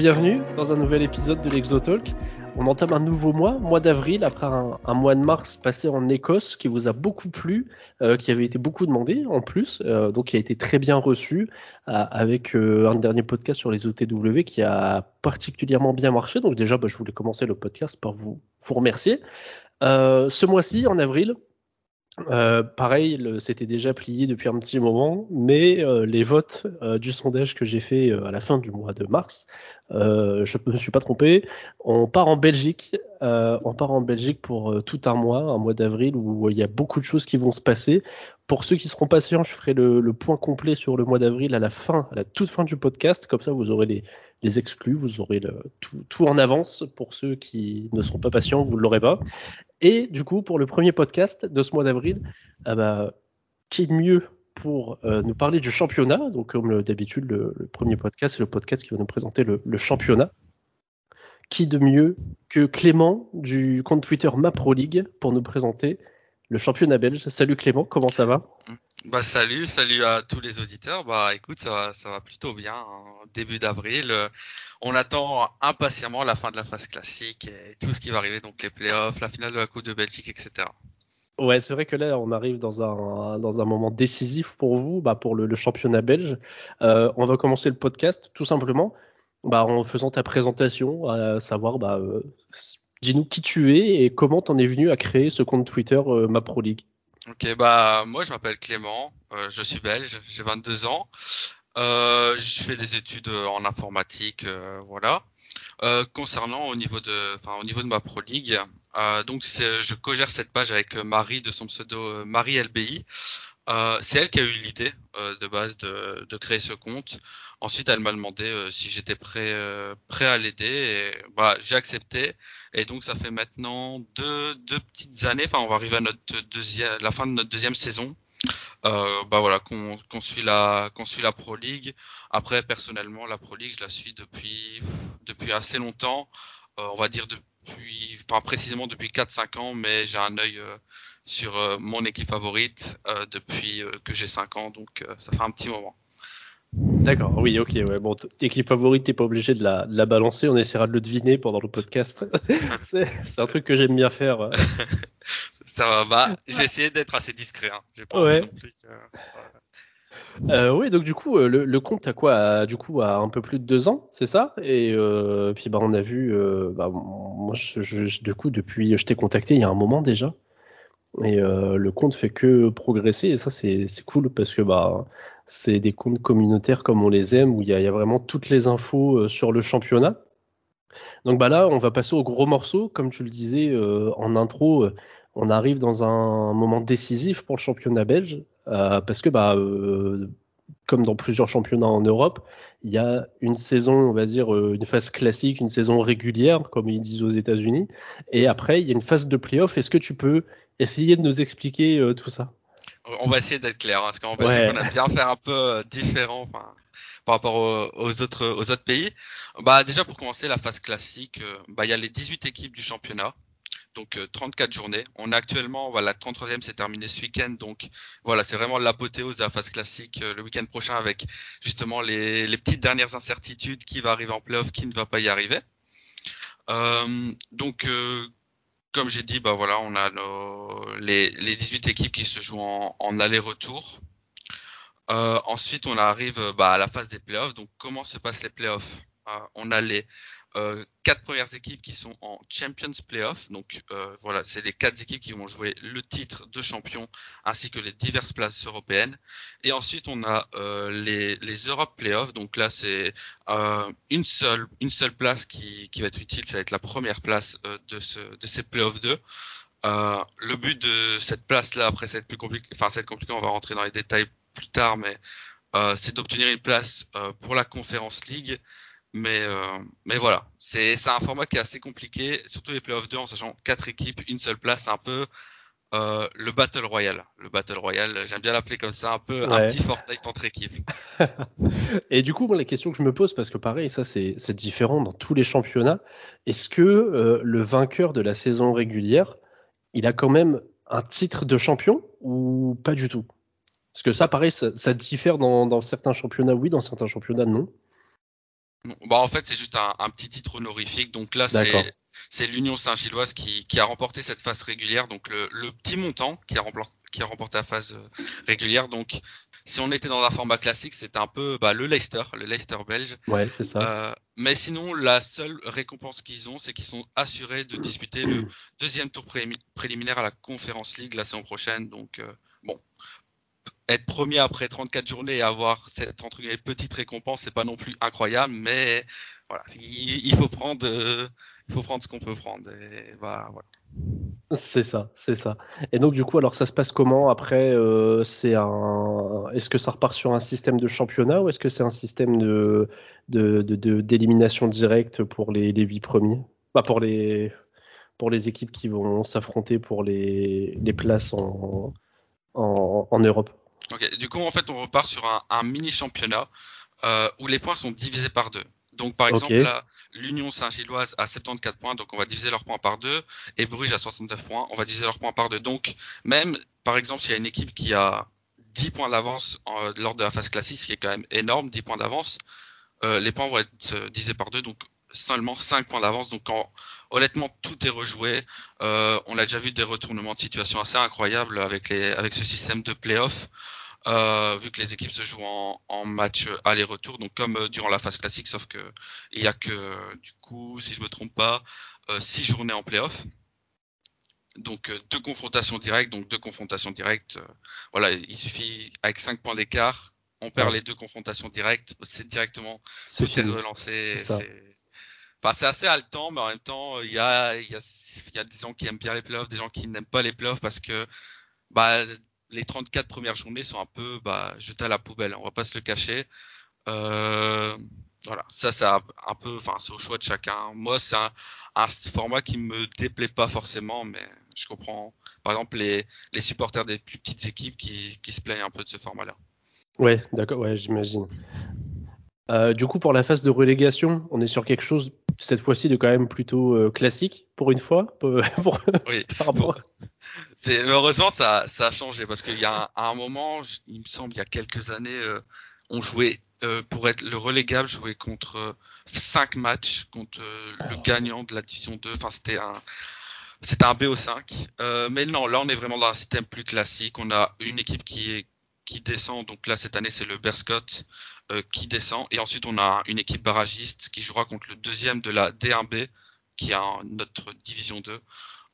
bienvenue dans un nouvel épisode de l'Exotalk. On entame un nouveau mois, mois d'avril, après un, mois de mars passé en Écosse qui vous a beaucoup plu, euh, qui avait été beaucoup demandé en plus, euh, donc qui a été très bien reçu, euh, avec un dernier podcast sur les OTW qui a particulièrement bien marché. Donc déjà, bah, je voulais commencer le podcast par vous, vous remercier. ce mois-ci, en avril, euh, pareil, c'était déjà plié depuis un petit moment, mais euh, les votes euh, du sondage que j'ai fait à la fin du mois de mars, je ne me suis pas trompé. On part en Belgique, on part en Belgique pour tout un mois, un mois d'avril où il y a beaucoup de choses qui vont se passer. Pour ceux qui seront patients, je ferai le, point complet sur le mois d'avril à la fin, à la toute fin du podcast, comme ça vous aurez les, les exclus, vous aurez le, tout, en avance. Pour ceux qui ne seront pas patients, vous ne l'aurez pas. Et du coup, pour le premier podcast de ce mois d'avril, ah bah, qui de mieux pour euh, nous parler du championnat? Donc, comme d'habitude, le, premier podcast, c'est le podcast qui va nous présenter le, championnat. Qui de mieux que Clément du compte Twitter MaPro League pour nous présenter le championnat belge. Salut Clément, comment ça va bah salut, salut à tous les auditeurs. Bah écoute, ça va, ça va plutôt bien. Hein. Début d'avril, euh, on attend impatiemment la fin de la phase classique et tout ce qui va arriver, donc les playoffs, la finale de la Coupe de Belgique, etc. Ouais, c'est vrai que là, on arrive dans un, dans un moment décisif pour vous, bah, pour le, championnat belge. Euh, on va commencer le podcast tout simplement bah, en faisant ta présentation, à savoir, bah, euh, dis-nous qui tu es et comment t'en es venu à créer ce compte Twitter euh, MaPro League? Ok, bah moi je m'appelle Clément, je suis belge, j'ai 22 ans. Euh, je fais des études euh, en informatique, euh, voilà. Euh, concernant au niveau de, enfin au niveau de ma pro league, euh, donc je co-gère cette page avec Marie de son pseudo Marie LBI. C'est elle qui a eu l'idée de base de, de, créer ce compte. Ensuite, elle m'a demandé si j'étais prêt, prêt à l'aider. Bah, j'ai accepté. Et donc, ça fait maintenant deux, deux petites années. Enfin, on va arriver à notre deuxième, la fin de notre deuxième saison euh, bah voilà, qu'on suit la qu'on suit la Pro League. Après, personnellement, la Pro League, je la suis depuis depuis assez longtemps. Euh, on va dire depuis, enfin précisément depuis 4-5 ans, mais j'ai un œil euh, sur euh, mon équipe favorite depuis que j'ai 5 ans, donc ça fait un petit moment. D'accord, oui, ok, ouais. Bon, équipe favorite, t'es pas obligé de la, de la, balancer, on essaiera de le deviner pendant le podcast. c'est un truc que j'aime bien faire. Ça va. J'ai essayé d'être assez discret. Hein. Pas ouais. Euh, oui, donc du coup, euh, le, compte a quoi Du coup, a un peu plus de deux ans, c'est ça? Et euh, puis, bah, on a vu. bah, moi, je, du coup, depuis, je t'ai contacté il y a un moment déjà. Et le compte fait que progresser. Et ça, c'est cool parce que bah, c'est des comptes communautaires comme on les aime, où il y, y, a vraiment toutes les infos sur le championnat. Donc bah là, on va passer au gros morceau, comme tu le disais en intro on arrive dans un moment décisif pour le championnat belge, euh, parce que bah, euh, comme dans plusieurs championnats en Europe, il y a une saison, on va dire, euh, une phase classique, une saison régulière, comme ils disent aux États-Unis, et après, il y a une phase de playoff. Est-ce que tu peux essayer de nous expliquer tout ça On va essayer d'être clair, hein, parce qu'en Belgique, on a bien faire un peu différent par rapport aux, autres, aux autres pays. Bah, déjà, pour commencer, la phase classique, bah, il y a les 18 équipes du championnat donc 34 euh, journées. On a actuellement, voilà, la 33e s'est terminée ce week-end, donc voilà, c'est vraiment l'apothéose de la phase classique euh, le week-end prochain avec justement les, les, petites dernières incertitudes, qui va arriver en playoff, qui ne va pas y arriver. Euh, donc, euh, comme j'ai dit, bah voilà, on a les, les 18 équipes qui se jouent en, aller-retour. Euh, ensuite, on arrive bah, à la phase des playoffs. Donc, comment se passent les playoffs? On a les euh, quatre premières équipes qui sont en Champions Playoff. Donc euh, voilà, c'est les quatre équipes qui vont jouer le titre de champion ainsi que les diverses places européennes. Et ensuite on a euh, les, les Europe Playoff. Donc là c'est euh, une seule une seule place qui, qui va être utile, ça va être la première place euh, de ce de ces Playoffs 2. le but de cette place là, après c'est plus compliqué, enfin c'est compliqué, on va rentrer dans les détails plus tard, mais c'est d'obtenir une place pour la Conference League. Mais, euh, mais voilà, c'est un format qui est assez compliqué, surtout les playoffs 2 en sachant quatre équipes, une seule place, un peu euh, le Battle Royale. Le Battle Royale, j'aime bien l'appeler comme ça, un peu un petit Fortnite entre équipes. Et du coup, moi, la question que je me pose, parce que pareil, ça c'est différent dans tous les championnats, est-ce que euh, le vainqueur de la saison régulière, il a quand même un titre de champion ou pas du tout? Parce que ça, pareil, ça, ça diffère dans, dans certains championnats, oui, dans certains championnats, non. Bah en fait c'est juste un, un, petit titre honorifique. Donc là c'est c'est l'Union Saint-Gilloise qui, qui, a remporté cette phase régulière. Donc le, le petit montant qui a, remporté, qui a remporté la phase euh, régulière. Donc si on était dans un format classique, c'était un peu bah, le Leicester, le Leicester belge. Ouais, c'est ça. Euh, mais sinon, la seule récompense qu'ils ont, c'est qu'ils sont assurés de disputer le deuxième tour préliminaire à la Conference League la saison prochaine. Donc, euh, bon, être premier après 34 journées et avoir cette entre guillemets, petite récompense, c'est pas non plus incroyable, mais voilà, il, faut prendre, euh, il faut prendre ce qu'on peut prendre. Bah, voilà. C'est ça, c'est ça. Et donc du coup, alors ça se passe comment après euh, C'est un, est-ce que ça repart sur un système de championnat ou est-ce que c'est un système de d'élimination de, directe pour les, les 8 premiers? Pas pour les pour les équipes qui vont s'affronter pour les, les places en, en Europe. Ok, du coup, en fait, on repart sur un, un mini championnat euh, où les points sont divisés par deux. Donc, par exemple, là, l'Union Saint-Gilloise a 74 points, donc on va diviser leurs points par deux, et Bruges a 69 points, on va diviser leurs points par deux. Donc, même, par exemple, s'il y a une équipe qui a 10 points d'avance lors de la phase classique, ce qui est quand même énorme, 10 points d'avance, euh, les points vont être euh, divisés par deux, donc seulement 5 points d'avance. Donc, honnêtement, tout est rejoué. Euh, on a déjà vu des retournements de situation assez incroyables avec, les, avec ce système de playoff. Euh, vu que les équipes se jouent en, en match aller-retour, donc comme euh, durant la phase classique, sauf que il y a que du coup, si je me trompe pas, euh, six journées en playoff. Donc deux confrontations directes, donc deux confrontations directes. voilà, il suffit avec cinq points d'écart, on perd les deux confrontations directes, c'est directement tout est relancé. C'est Enfin, c'est assez haletant, mais en même temps, il y a, il y, a, il y a des gens qui aiment bien les playoffs, des gens qui n'aiment pas les playoffs parce que bah, les 34 premières journées sont un peu bah, jetées à la poubelle, on va pas se le cacher. Euh, voilà, ça c'est un, peu, enfin c'est au choix de chacun. Moi c'est un, format qui me déplaît pas forcément, mais je comprends. Par exemple les, supporters des plus petites équipes qui, qui se plaignent un peu de ce format-là. Ouais, d'accord, ouais, j'imagine. Euh, du coup, pour la phase de relégation, on est sur quelque chose cette fois-ci de quand même plutôt euh, classique pour une fois. Pour, oui. C'est heureusement ça, ça a changé parce qu'il y a un, un, moment, il me semble, il y a quelques années, euh, on jouait euh, pour être le relégable, jouait contre cinq matchs contre le gagnant de la division 2. Enfin, c'était un c'était un BO5. mais non, là on est vraiment dans un système plus classique. On a une équipe qui est qui descend. Donc là, cette année, c'est le Berscott euh, qui descend. Et ensuite, on a une équipe barragiste qui jouera contre le deuxième de la D1B, qui a notre division 2,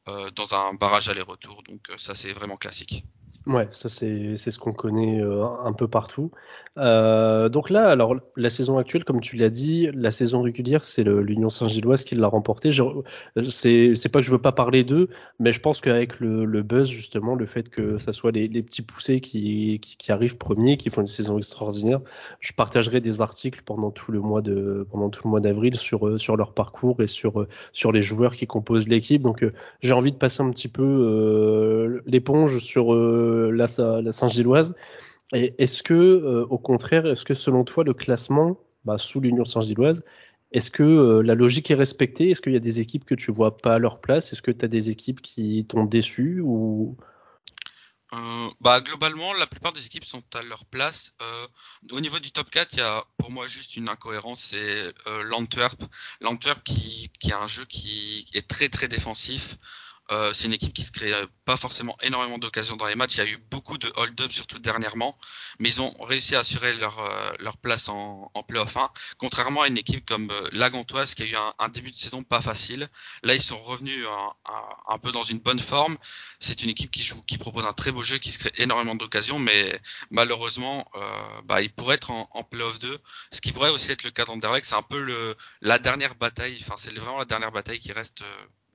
euh, dans un barrage aller-retour. Donc euh, ça, c'est vraiment classique. Ouais, ça c'est ce qu'on connaît euh, un peu partout. Euh, donc là, alors la saison actuelle, comme tu l'as dit, la saison régulière, c'est l'Union Saint-Gilloise qui l'a remportée. C'est pas que je veux pas parler d'eux, mais je pense qu'avec le, buzz justement, le fait que ça soit les, les petits poussés qui, qui, arrivent premiers, qui font une saison extraordinaire, je partagerai des articles pendant tout le mois de pendant tout le mois d'avril sur euh, sur leur parcours et sur sur les joueurs qui composent l'équipe. Donc j'ai envie de passer un petit peu euh, l'éponge sur la, Saint-Gilloise. Est-ce que, euh, au contraire, est-ce que selon toi, le classement bah, sous l'Union Saint-Gilloise, est-ce que euh, la logique est respectée? Est-ce qu'il y a des équipes que tu vois pas à leur place? Est-ce que tu as des équipes qui t'ont déçu ou? Euh, bah, globalement, la plupart des équipes sont à leur place. au niveau du top 4, il y a pour moi juste une incohérence, c'est l'Antwerp. L'Antwerp qui, qui a un jeu qui est très très défensif. Euh, c'est une équipe qui se crée euh, pas forcément énormément d'occasions dans les matchs. Il y a eu beaucoup de hold-up, surtout dernièrement, mais ils ont réussi à assurer leur, euh, place en, en playoff 1. Contrairement à une équipe comme Lagantoise qui a eu un, début de saison pas facile. Là, ils sont revenus un, peu dans une bonne forme. C'est une équipe qui joue, qui propose un très beau jeu, qui se crée énormément d'occasions, mais malheureusement, euh, bah, ils pourraient être en, en playoff 2. Ce qui pourrait aussi être le cas d'Anderlecht. C'est un peu la dernière bataille. Enfin, c'est vraiment la dernière bataille qui reste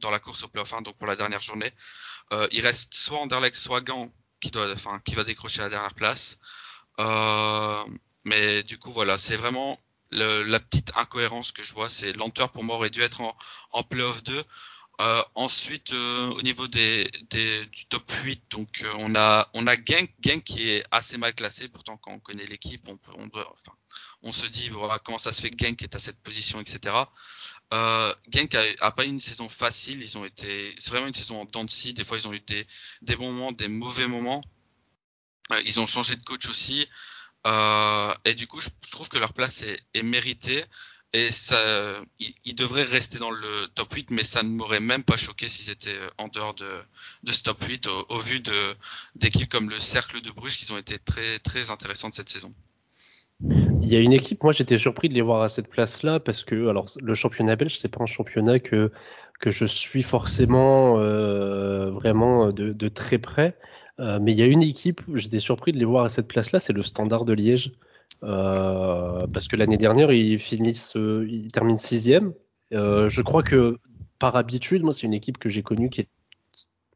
dans la course au playoff 1, donc pour la dernière journée. Euh, il reste soit Anderlecht, soit Gant qui, doit, enfin, va décrocher la dernière place. Euh, mais du coup, voilà, c'est vraiment la petite incohérence que je vois. C'est lenteur pour moi aurait dû être en, playoff 2. Euh, ensuite, au niveau des, du top 8, donc on a on a qui est assez mal classé. Pourtant, quand on connaît l'équipe, on, enfin, on se dit comment ça se fait que Genk est à cette position, etc. Euh, Genk a, a, pas eu une saison facile. Ils ont été, c'est vraiment une saison en dents de scie. Des fois, ils ont eu des, bons moments, des mauvais moments. Euh, ils ont changé de coach aussi. Euh, et du coup, je, trouve que leur place est, méritée. Et ça, il, devrait rester dans le top 8, mais ça ne m'aurait même pas choqué si c'était en dehors de, ce top 8, au, vu d'équipes comme le Cercle de Bruges qui ont été très très intéressantes cette saison. Il y a une équipe, moi j'étais surpris de les voir à cette place-là parce que alors le championnat belge c'est pas un championnat que que je suis forcément euh, vraiment de, de, très près, euh, mais il y a une équipe, j'étais surpris de les voir à cette place-là, c'est le Standard de Liège. Euh, parce que l'année dernière, ils finissent, euh, ils terminent sixième. Euh, je crois que par habitude, moi, c'est une équipe que j'ai connue qui est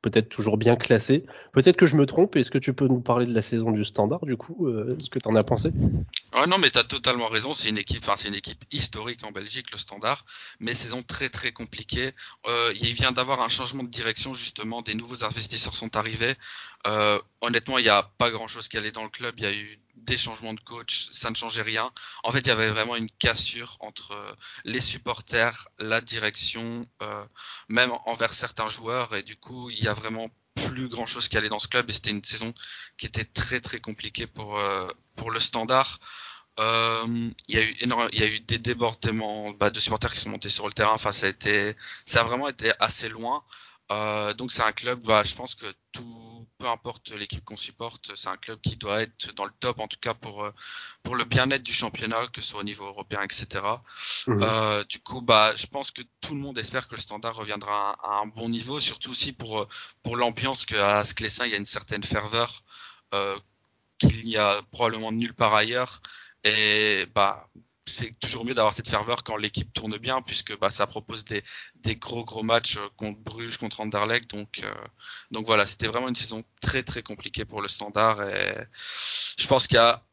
peut-être toujours bien classée. Peut-être que je me trompe. Est-ce que tu peux nous parler de la saison du Standard, du coup Ce que tu en as pensé? Ouais, non, mais tu totalement raison. C'est une équipe, enfin, c'est une équipe historique en Belgique, le Standard, mais saison très très compliquée. Euh, il vient d'avoir un changement de direction justement. Des nouveaux investisseurs sont arrivés. Euh, honnêtement, il n'y a pas grand chose qui allait dans le club. Il y a eu des changements de coach, ça ne changeait rien. En fait, il y avait vraiment une cassure entre euh, les supporters, la direction, même envers certains joueurs. Et du coup, il y a vraiment plus grand chose qui allait dans ce club. Et c'était une saison qui était très très compliquée pour euh, pour le Standard. il y a eu il y a eu des débordements bah, de supporters qui sont montés sur le terrain. Enfin, ça a été, ça a vraiment été assez loin. Euh, donc c'est un club, bah, je pense que tout, peu importe l'équipe qu'on supporte, c'est un club qui doit être dans le top, en tout cas pour euh, pour le bien-être du championnat, que ce soit au niveau européen, etc. Mhm. Euh, du coup, bah, je pense que tout le monde espère que le Standard reviendra à, un bon niveau, surtout aussi pour euh, pour l'ambiance qu'à Sclessin il y a une certaine ferveur euh, qu'il n'y a probablement nulle part ailleurs. Et bah c'est toujours mieux d'avoir cette ferveur quand l'équipe tourne bien, puisque bah, ça propose des, des gros gros matchs euh, contre Bruges, contre Anderlecht. Donc, euh, donc voilà, c'était vraiment une saison très très compliquée pour le Standard. Et je pense qu'il y a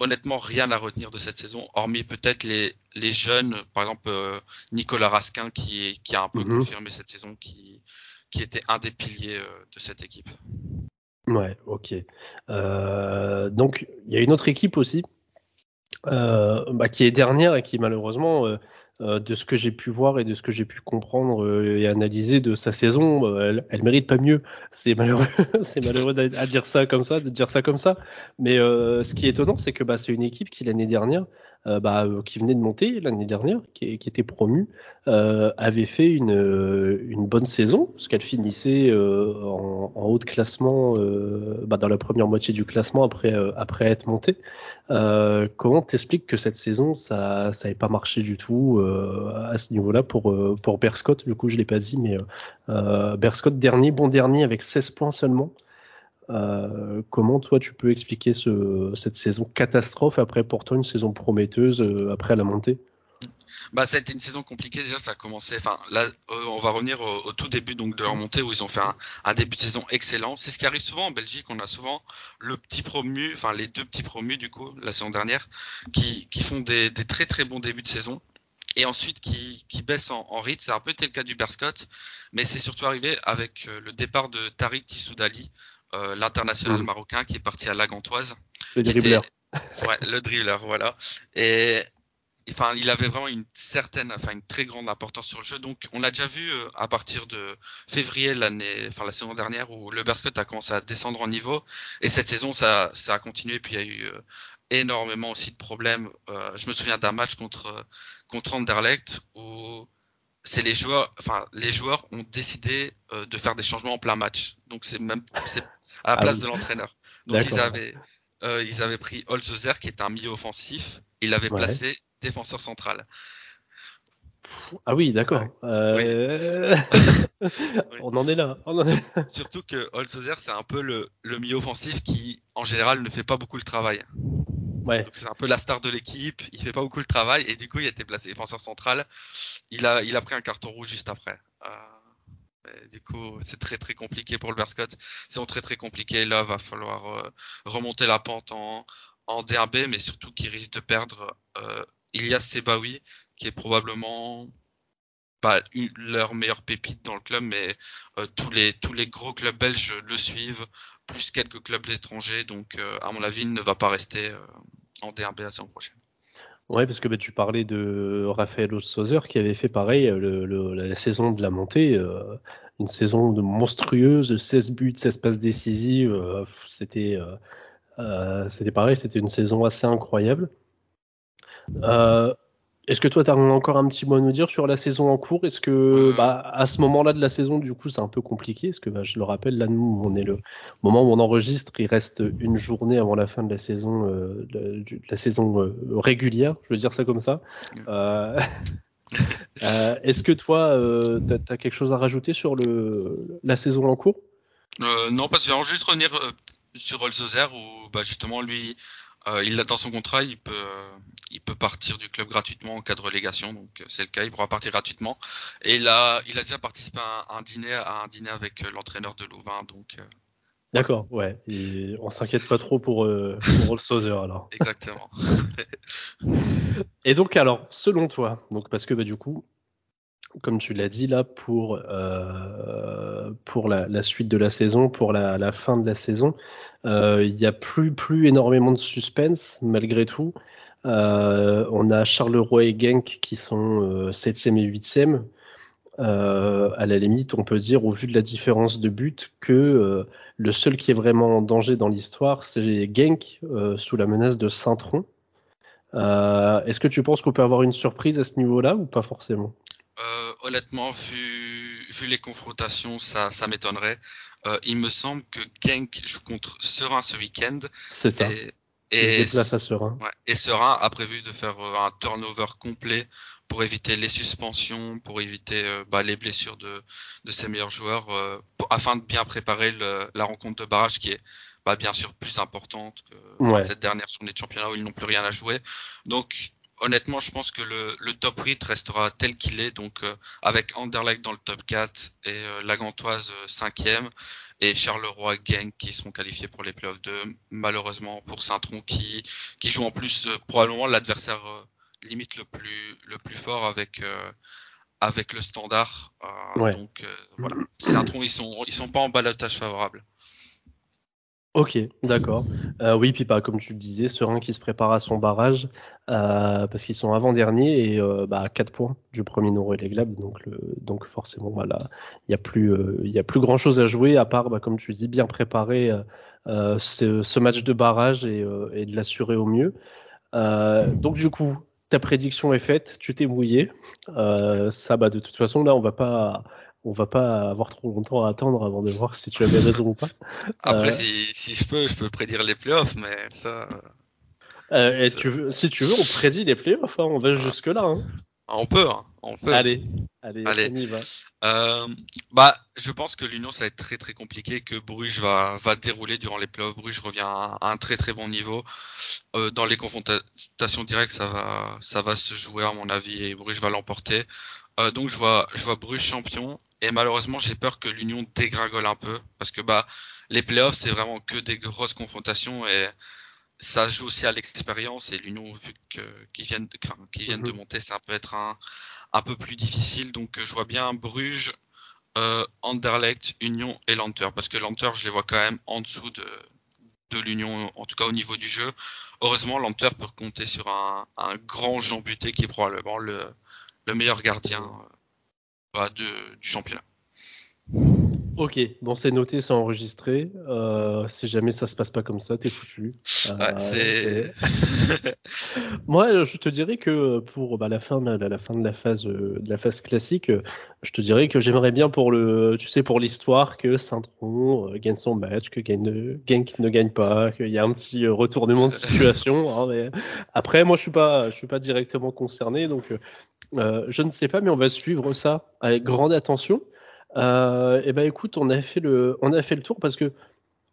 honnêtement rien à retenir de cette saison, hormis peut-être les, les jeunes, par exemple euh, Nicolas Raskin qui, qui a un peu mhm. confirmé cette saison, qui, qui était un des piliers de cette équipe. Ouais, ok. donc il y a une autre équipe aussi bah, qui est dernière et qui malheureusement, euh, euh, de ce que j'ai pu voir et de ce que j'ai pu comprendre et analyser de sa saison, elle, elle mérite pas mieux. C'est malheureux, c'est malheureux à dire ça comme ça, de dire ça comme ça. Mais ce qui est étonnant, c'est que bah, c'est une équipe qui l'année dernière euh, bah, euh, qui venait de monter l'année dernière, qui, était promue, euh, avait fait une, bonne saison, parce qu'elle finissait en, haut de classement bah, dans la première moitié du classement après, être montée. comment t'expliques que cette saison, ça n'avait pas marché du tout à ce niveau-là pour, pour Berscott? Du coup, je l'ai pas dit, mais Berscott dernier, bon dernier avec 16 points seulement. Euh, comment toi tu peux expliquer ce, cette saison catastrophe après pour toi une saison prometteuse euh, après la montée bah, ça a été une saison compliquée. Déjà, ça a commencé. Enfin, là, euh, on va revenir au, tout début donc de leur montée où ils ont fait un, début de saison excellent. C'est ce qui arrive souvent en Belgique. On a souvent le petit promu, enfin les deux petits promus du coup la saison dernière, qui, qui font des, très très bons débuts de saison et ensuite qui, qui baissent en, en rythme. C'est un peu le cas du Berscott, mais c'est surtout arrivé avec le départ de Tariq Tissoudali, euh, l'international mm. marocain qui est parti à la Gantoise. Le dribbleur. Ouais, le dribbleur, voilà. Et enfin, il avait vraiment une certaine, enfin une très grande importance sur le jeu. Donc, on l'a déjà vu euh, à partir de février l'année, enfin la saison dernière, où le Berscott a commencé à descendre en niveau. Et cette saison, ça, ça a continué. Puis il y a eu euh, énormément aussi de problèmes. je me souviens d'un match contre contre Anderlecht où c'est les joueurs, enfin les joueurs ont décidé de faire des changements en plein match. Donc c'est même c'est à la ah place de l'entraîneur. Donc ils avaient, euh, ils avaient pris Holzozer qui est un milieu offensif, ils l'avaient placé défenseur central. Ah oui, d'accord. Euh... On en est là. Surtout que Holzozer c'est un peu le, le milieu offensif qui, en général, ne fait pas beaucoup le travail. Ouais. Donc c'est un peu la star de l'équipe, il fait pas beaucoup le travail et du coup il a été placé défenseur central. Il a, il a pris un carton rouge juste après. Euh du coup, c'est très très compliqué pour le Berscott. C'est très très compliqué. Là, va falloir euh, remonter la pente en, en DRB, mais surtout qu'ils risquent de perdre euh, Ilias Sebaoui, qui est probablement pas leur meilleure pépite dans le club, mais euh, tous les tous les gros clubs belges le suivent, plus quelques clubs étrangers. Donc, euh, à mon avis, il ne va pas rester en DRB la saison prochaine. Ouais, parce que bah, tu parlais de Raphaël Ossozer qui avait fait pareil le, la saison de la montée, euh, une saison de monstrueuse, 16 buts, 16 passes décisives. Euh, c'était, euh, c'était pareil, c'était une saison assez incroyable. Est-ce que toi, tu as encore un petit mot à nous dire sur la saison en cours? Est-ce que, euh. bah, à ce moment-là de la saison, du coup, c'est un peu compliqué? Est-ce que, bah, je le rappelle, là, nous, on est le moment où on enregistre, il reste une journée avant la fin de la saison, euh, de, la saison euh, régulière, je veux dire ça comme ça. Est-ce que toi, tu as, quelque chose à rajouter sur le, la saison en cours? Non, parce que je vais juste revenir sur Olzozer où, bah, justement, lui, euh, il a dans son contrat, il peut, euh, il peut partir du club gratuitement en cas de relégation, donc euh, c'est le cas, il pourra partir gratuitement. Et il a, il a déjà participé à un, dîner, à un dîner avec l'entraîneur de Louvain, donc. D'accord, ouais. Et on s'inquiète pas trop pour, pour Sauzer alors. Exactement. Et donc alors, selon toi, donc parce que bah, du coup, comme tu l'as dit là, pour, euh, pour la, suite de la saison, pour la, fin de la saison, euh, il n'y a plus, plus énormément de suspense malgré tout. Euh, on a Charleroi et Genk qui sont 7e et 8e. à la limite, on peut dire, au vu de la différence de but, que le seul qui est vraiment en danger dans l'histoire, c'est Genk, sous la menace de Saint-Tron. Est-ce que tu penses qu'on peut avoir une surprise à ce niveau-là ou pas forcément? Honnêtement, vu, vu les confrontations, ça, ça m'étonnerait. Euh, il me semble que Genk joue contre Serein ce week-end. C'est ça. Et, et, Serein. Ouais, et Serein a prévu de faire euh, un turnover complet pour éviter les suspensions, pour éviter euh, bah, les blessures de, de ses meilleurs joueurs, euh, afin de bien préparer le, la rencontre de barrage qui est bah, bien sûr plus importante que cette dernière journée de championnat où ils n'ont plus rien à jouer. Donc honnêtement, je pense que le, le top 8 restera tel qu'il est, donc euh, avec Anderlecht dans le top 4 et euh, la Gantoise 5e euh, et Charleroi Gang qui seront qualifiés pour les playoffs 2. Malheureusement pour Saint-Tron qui, qui joue en plus probablement l'adversaire limite le plus, le plus fort avec, avec le standard. Donc voilà, Saint-Tron ils sont, ils sont pas en balotage favorable. Ok, d'accord. Euh, oui, puis pas comme tu le disais, Serein qui se prépare à son barrage, euh, parce qu'ils sont avant-dernier et euh, bah, 4 points du premier non relégable, donc, donc forcément, voilà, il n'y a, plus, euh, a plus grand-chose à jouer, à part, bah, comme tu dis, bien préparer euh, ce, match de barrage et, et de l'assurer au mieux. donc du coup, ta prédiction est faite, tu t'es mouillé. ça, bah, de toute façon, là, on va pas on va pas avoir trop longtemps à attendre avant de voir si tu avais raison ou pas. Après, euh, si, je peux, je peux prédire les playoffs, mais ça. Euh, et tu veux, si tu veux, on prédit les playoffs, hein, on va jusque là. Hein. Ah, on peut, hein, on peut. Allez, allez, on y va. Euh, bah, je pense que l'Union ça va être très très compliqué, que Bruges va va dérouler durant les playoffs. Bruges revient à, un très très bon niveau. Euh, dans les confrontations directes, ça va ça va se jouer à mon avis et Bruges va l'emporter. Euh, donc je vois, je vois Bruges champion et malheureusement j'ai peur que l'Union dégringole un peu parce que bah les playoffs c'est vraiment que des grosses confrontations et ça joue aussi à l'expérience et l'Union vu qu'ils viennent, enfin, viennent de mhm. monter, ça peut être un, un peu plus difficile. Donc je vois bien Bruges, euh, Anderlecht, Union et Lanter parce que Lanter je les vois quand même en dessous de de l'Union, en tout cas au niveau du jeu. Heureusement, Lanter peut compter sur un, un grand Jean Buté qui est probablement le, le meilleur gardien euh, du championnat. Ok, bon c'est noté, c'est enregistré. Euh, si jamais ça se passe pas comme ça, t'es foutu. Euh, Moi, je te dirais que pour bah, la fin, la, la, fin de la phase, de la phase classique, je te dirais que j'aimerais bien pour le, tu sais, pour l'histoire que Saint-Tron gagne son match, que Genk ne gagne pas, qu'il y a un petit retournement de situation. Hein, mais après, moi, je suis pas, je suis pas directement concerné, donc je ne sais pas, mais on va suivre ça avec grande attention. Euh, et eh ben écoute, on a fait le, on a fait le tour parce que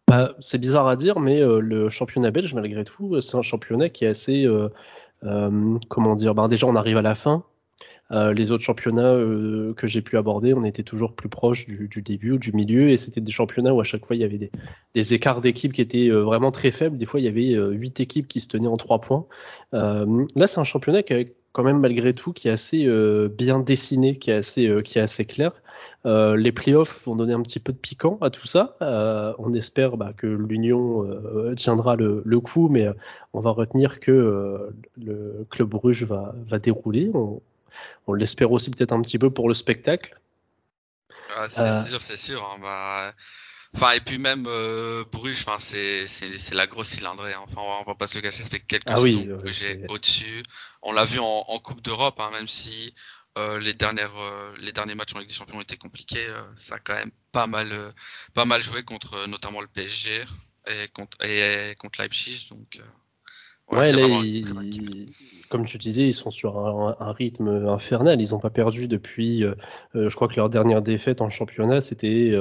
bah, c'est bizarre à dire, mais euh, le championnat belge, malgré tout, c'est un championnat qui est assez, euh, euh comment dire, ben déjà on arrive à la fin. les autres championnats que j'ai pu aborder, on était toujours plus proche du, début ou du milieu, et c'était des championnats où à chaque fois il y avait des, des écarts d'équipes qui étaient vraiment très faibles. Des fois il y avait huit équipes qui se tenaient en trois points. là c'est un championnat qui quand même malgré tout qui est assez bien dessiné, qui est assez, qui est assez clair. Euh, les playoffs vont donner un petit peu de piquant à tout ça. Euh, on espère bah, que l'Union euh, tiendra le, coup, mais on va retenir que le club rouge va, dérouler. On, l'espère aussi peut-être un petit peu pour le spectacle. Ah, c'est sûr, c'est sûr. Hein. Bah, Enfin, et puis même euh, Bruges, enfin, c'est, c'est, c'est la grosse cylindrée. Hein. Enfin, on va, pas se le cacher, ça fait quelques ah que j'ai au-dessus. On l'a vu en, en Coupe d'Europe, hein, même si euh, les dernières, euh, les derniers matchs en Ligue des Champions été compliqués. Euh, ça a quand même pas mal, pas mal joué contre notamment le PSG et contre, et, contre Leipzig. Donc, ouais, comme tu disais, ils sont sur un, rythme infernal. Ils n'ont pas perdu depuis. je crois que leur dernière défaite en championnat, c'était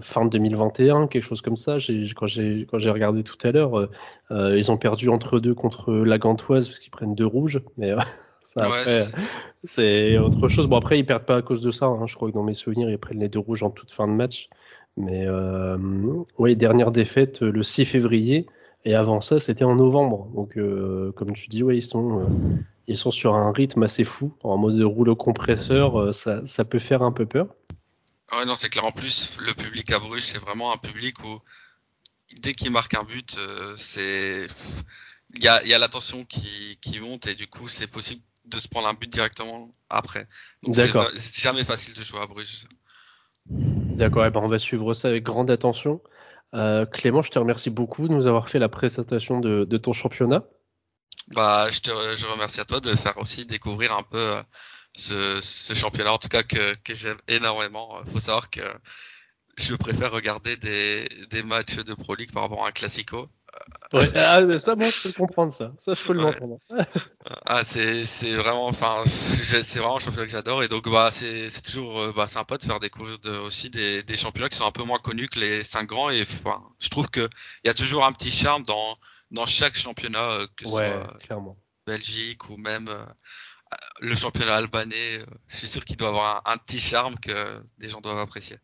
fin 2021, quelque chose comme ça. quand j'ai regardé tout à l'heure, ils ont perdu entre deux contre la Gantoise parce qu'ils prennent deux rouges. Mais c'est autre chose. Bon, après, ils perdent pas à cause de ça. Hein. Je crois que dans mes souvenirs, ils prennent les deux rouges en toute fin de match. Mais euh, oui, dernière défaite le 6 février. Et avant ça, c'était en novembre. Donc, euh, comme tu dis, ouais, ils sont, euh, ils sont sur un rythme assez fou. En mode rouleau compresseur, euh, ça, ça peut faire un peu peur. Ouais, non, c'est clair. En plus, le public à Bruges, c'est vraiment un public où, dès qu'il marque un but, c'est. Il y a, y a l'attention qui, qui monte et du coup, c'est possible de se prendre un but directement après. Donc c'est jamais facile de jouer à Bruges. D'accord, eh ben on va suivre ça avec grande attention. Euh, Clément, je te remercie beaucoup de nous avoir fait la présentation de, ton championnat. Bah, je te remercie à toi de faire aussi découvrir un peu euh, ce, championnat, en tout cas que, j'aime énormément. Il faut savoir que je préfère regarder des, des matchs de Pro League par rapport à un Classico. Ouais, ah, ça, moi, je peux comprendre ça. Ça, je peux le l'entendre. ah, c'est, c'est vraiment, enfin, c'est vraiment un championnat que j'adore et donc, bah, c'est, c'est toujours, euh, bah, sympa de faire découvrir de, aussi des, des championnats qui sont un peu moins connus que les cinq grands et, enfin, je trouve que il y a toujours un petit charme dans, dans chaque championnat, euh, que ce soit clairement. Belgique ou même euh, le championnat albanais. je suis sûr qu'il doit avoir un petit charme que des gens doivent apprécier.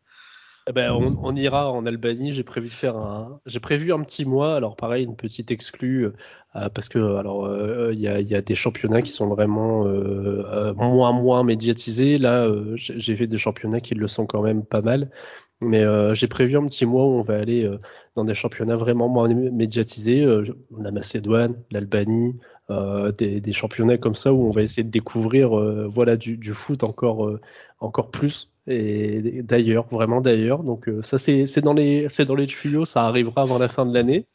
Eh ben, on, ira en Albanie. J'ai prévu de faire un, j'ai prévu un petit mois. Alors pareil, une petite exclue euh, parce que alors euh, il y, a, des championnats qui sont vraiment euh, moins moins médiatisés. Là, j'ai fait des championnats qui le sont quand même pas mal. Mais j'ai prévu un petit mois où on va aller dans des championnats vraiment moins médiatisés, la Macédoine, l'Albanie, des, championnats comme ça où on va essayer de découvrir voilà du, du foot encore encore plus et d'ailleurs, vraiment d'ailleurs. Donc euh, ça c'est dans les c'est dans les tuyaux, ça arrivera avant la fin de l'année.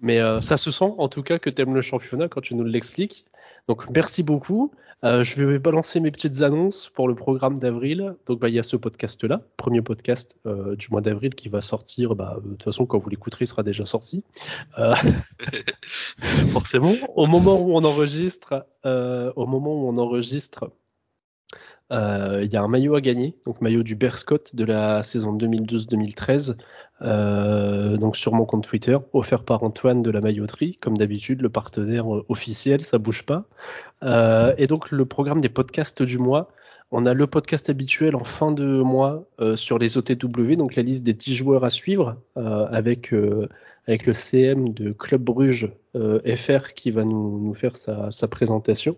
Mais euh, ça se sent en tout cas que tu aimes le championnat quand tu nous l'expliques. Donc merci beaucoup. Euh, je vais balancer mes petites annonces pour le programme d'avril. Donc bah, il y a ce podcast-là, premier podcast du mois d'avril qui va sortir. Bah, de toute façon, quand vous l'écouterez, il sera déjà sorti. forcément. Au moment où on enregistre, au moment où on enregistre, il y a un maillot à gagner, donc maillot du Berscott de la saison 2012-2013, euh, donc sur mon compte Twitter, offert par Antoine de la mailloterie, comme d'habitude, le partenaire officiel, ça bouge pas. Euh, et donc le programme des podcasts du mois, on a le podcast habituel en fin de mois sur les OTW, donc la liste des 10 joueurs à suivre, avec, avec le CM de Club Bruges FR qui va nous, nous faire sa, sa présentation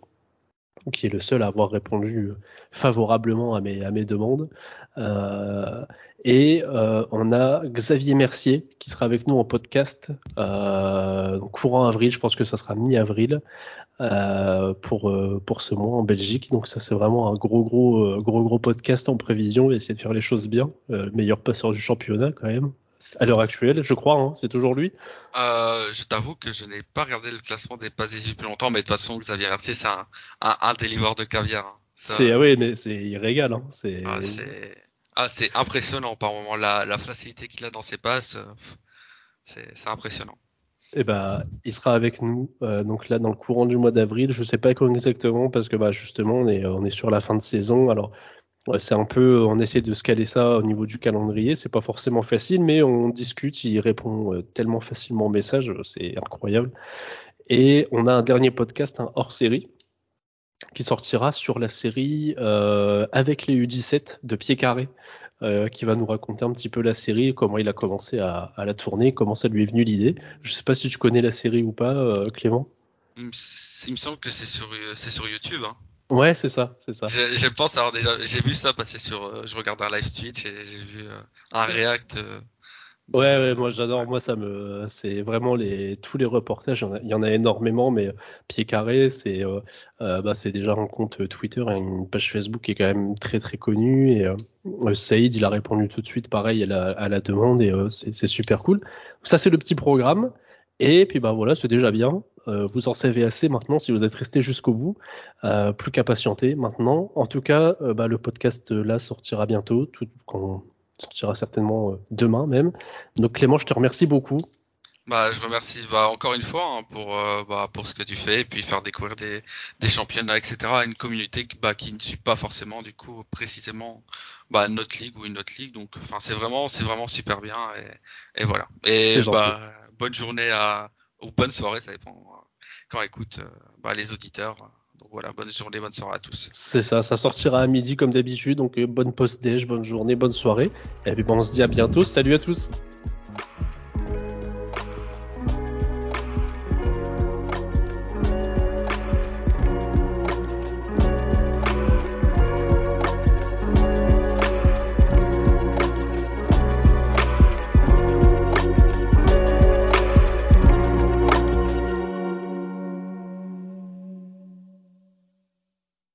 qui est le seul à avoir répondu favorablement à mes, à mes demandes. Euh, et euh, on a Xavier Mercier qui sera avec nous en podcast euh, courant avril, je pense que ça sera mi-avril pour, pour ce mois en Belgique. Donc ça c'est vraiment un gros gros gros gros podcast en prévision et essayer de faire les choses bien. le meilleur passeur du championnat quand même à l'heure actuelle, je crois, hein, c'est toujours lui. Euh, je t'avoue que je n'ai pas regardé le classement des passes décisives depuis longtemps, mais de toute façon, Xavier Mercier, c'est un, un, un de caviar. Hein. C'est, oui, mais c'est, il régale. Hein. C'est... Ah, ah, c'est... impressionnant par moment. La, la facilité qu'il a dans ses passes, euh, c'est, c'est impressionnant. Eh ben, il sera avec nous, euh, donc là dans le courant du mois d'avril. Je sais pas quand exactement parce que bah justement on est on est sur la fin de saison. Alors c'est un peu, on essaie de se caler ça au niveau du calendrier. C'est pas forcément facile, mais on discute. Il répond euh, tellement facilement aux messages, c'est incroyable. Et on a un dernier podcast, un hors série, qui sortira sur la série euh, avec les U17 de Pied Carré, euh, qui va nous raconter un petit peu la série, comment il a commencé à, la tourner, comment ça lui est venu l'idée. Je sais pas si tu connais la série ou pas, Clément. Il me semble que c'est sur, sur YouTube. Hein. Ouais, c'est ça, c'est ça. Je, je, pense avoir déjà, j'ai vu ça passer sur, euh, je regardais un live Twitch et j'ai vu euh, un react euh, Ouais, ouais, moi j'adore. Moi, ça me, c'est vraiment les tous les reportages. Il y en a, énormément, mais Pied Carré, c'est, euh, bah, c'est déjà un compte Twitter et une page Facebook qui est quand même très très connue. Et Saïd, il a répondu tout de suite, pareil, à la, à la demande et c'est super cool. Ça, c'est le petit programme. Et puis bah voilà, c'est déjà bien. vous en savez assez maintenant si vous êtes resté jusqu'au bout. plus qu'à patienter maintenant. En tout cas, bah, le podcast là sortira bientôt, tout sortira certainement euh, demain même. Donc Clément, je te remercie beaucoup. Bah, je remercie bah, encore une fois hein, pour euh, bah, pour ce que tu fais et puis faire découvrir des, des championnats etc à une communauté bah, qui ne suit pas forcément du coup précisément bah, notre ligue ou une autre ligue donc enfin c'est vraiment c'est vraiment super bien et, et voilà et bah bonne journée à ou bonne soirée ça dépend euh, quand écoute bah, les auditeurs donc voilà, bonne journée, bonne soirée à tous. C'est ça, ça sortira à midi comme d'habitude. Donc euh, bonne post-déj, bonne journée, bonne soirée. Et puis bon, on se dit à bientôt. Salut à tous.